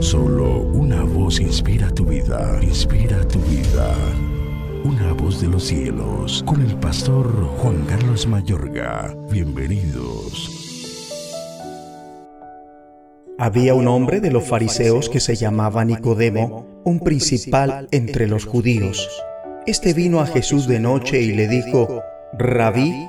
Solo una voz inspira tu vida, inspira tu vida. Una voz de los cielos, con el pastor Juan Carlos Mayorga. Bienvenidos. Había un hombre de los fariseos que se llamaba Nicodemo, un principal entre los judíos. Este vino a Jesús de noche y le dijo, Rabí,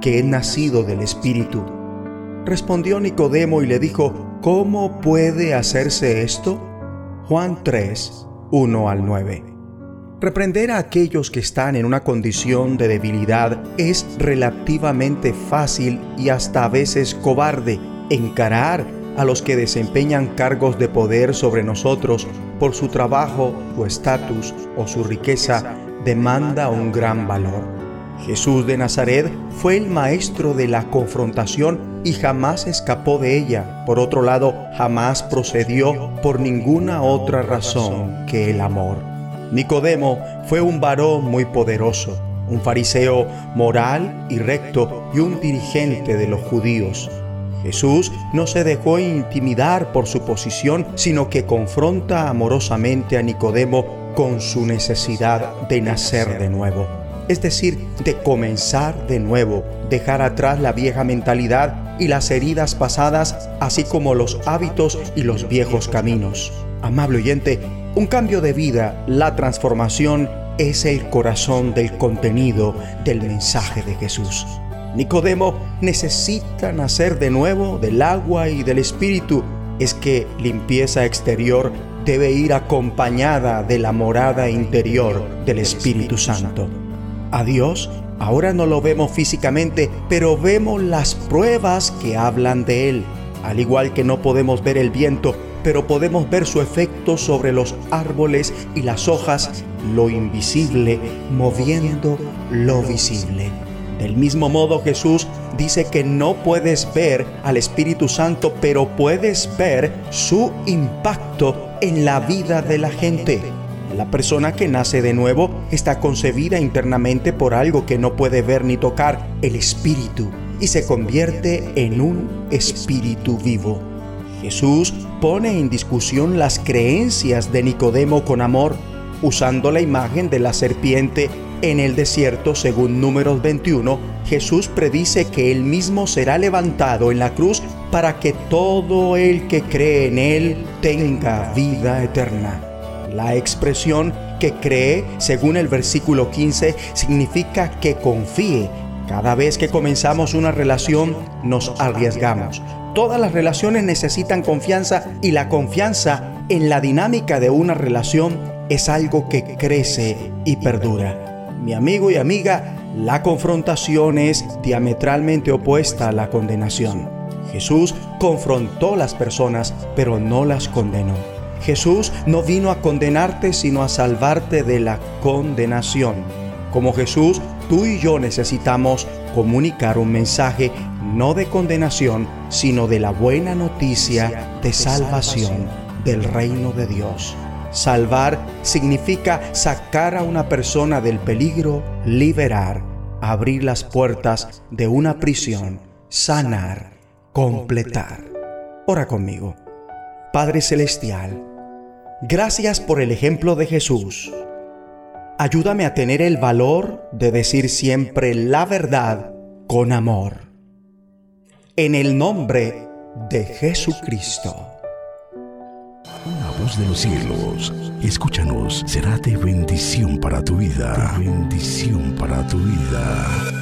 que es nacido del Espíritu. Respondió Nicodemo y le dijo, ¿cómo puede hacerse esto? Juan 3, 1 al 9. Reprender a aquellos que están en una condición de debilidad es relativamente fácil y hasta a veces cobarde. Encarar a los que desempeñan cargos de poder sobre nosotros por su trabajo, su estatus o su riqueza demanda un gran valor. Jesús de Nazaret fue el maestro de la confrontación y jamás escapó de ella. Por otro lado, jamás procedió por ninguna otra razón que el amor. Nicodemo fue un varón muy poderoso, un fariseo moral y recto y un dirigente de los judíos. Jesús no se dejó intimidar por su posición, sino que confronta amorosamente a Nicodemo con su necesidad de nacer de nuevo es decir, de comenzar de nuevo, dejar atrás la vieja mentalidad y las heridas pasadas, así como los hábitos y los viejos caminos. Amable oyente, un cambio de vida, la transformación, es el corazón del contenido del mensaje de Jesús. Nicodemo necesita nacer de nuevo del agua y del espíritu. Es que limpieza exterior debe ir acompañada de la morada interior del Espíritu Santo. A Dios ahora no lo vemos físicamente, pero vemos las pruebas que hablan de Él. Al igual que no podemos ver el viento, pero podemos ver su efecto sobre los árboles y las hojas, lo invisible moviendo lo visible. Del mismo modo Jesús dice que no puedes ver al Espíritu Santo, pero puedes ver su impacto en la vida de la gente. La persona que nace de nuevo está concebida internamente por algo que no puede ver ni tocar, el espíritu, y se convierte en un espíritu vivo. Jesús pone en discusión las creencias de Nicodemo con amor, usando la imagen de la serpiente en el desierto, según números 21, Jesús predice que él mismo será levantado en la cruz para que todo el que cree en él tenga vida eterna. La expresión que cree, según el versículo 15, significa que confíe. Cada vez que comenzamos una relación, nos arriesgamos. Todas las relaciones necesitan confianza y la confianza en la dinámica de una relación es algo que crece y perdura. Mi amigo y amiga, la confrontación es diametralmente opuesta a la condenación. Jesús confrontó las personas, pero no las condenó. Jesús no vino a condenarte, sino a salvarte de la condenación. Como Jesús, tú y yo necesitamos comunicar un mensaje no de condenación, sino de la buena noticia de salvación del reino de Dios. Salvar significa sacar a una persona del peligro, liberar, abrir las puertas de una prisión, sanar, completar. Ora conmigo. Padre Celestial, Gracias por el ejemplo de Jesús. Ayúdame a tener el valor de decir siempre la verdad con amor. En el nombre de Jesucristo. Una voz de los cielos. Escúchanos, será de bendición para tu vida. bendición para tu vida.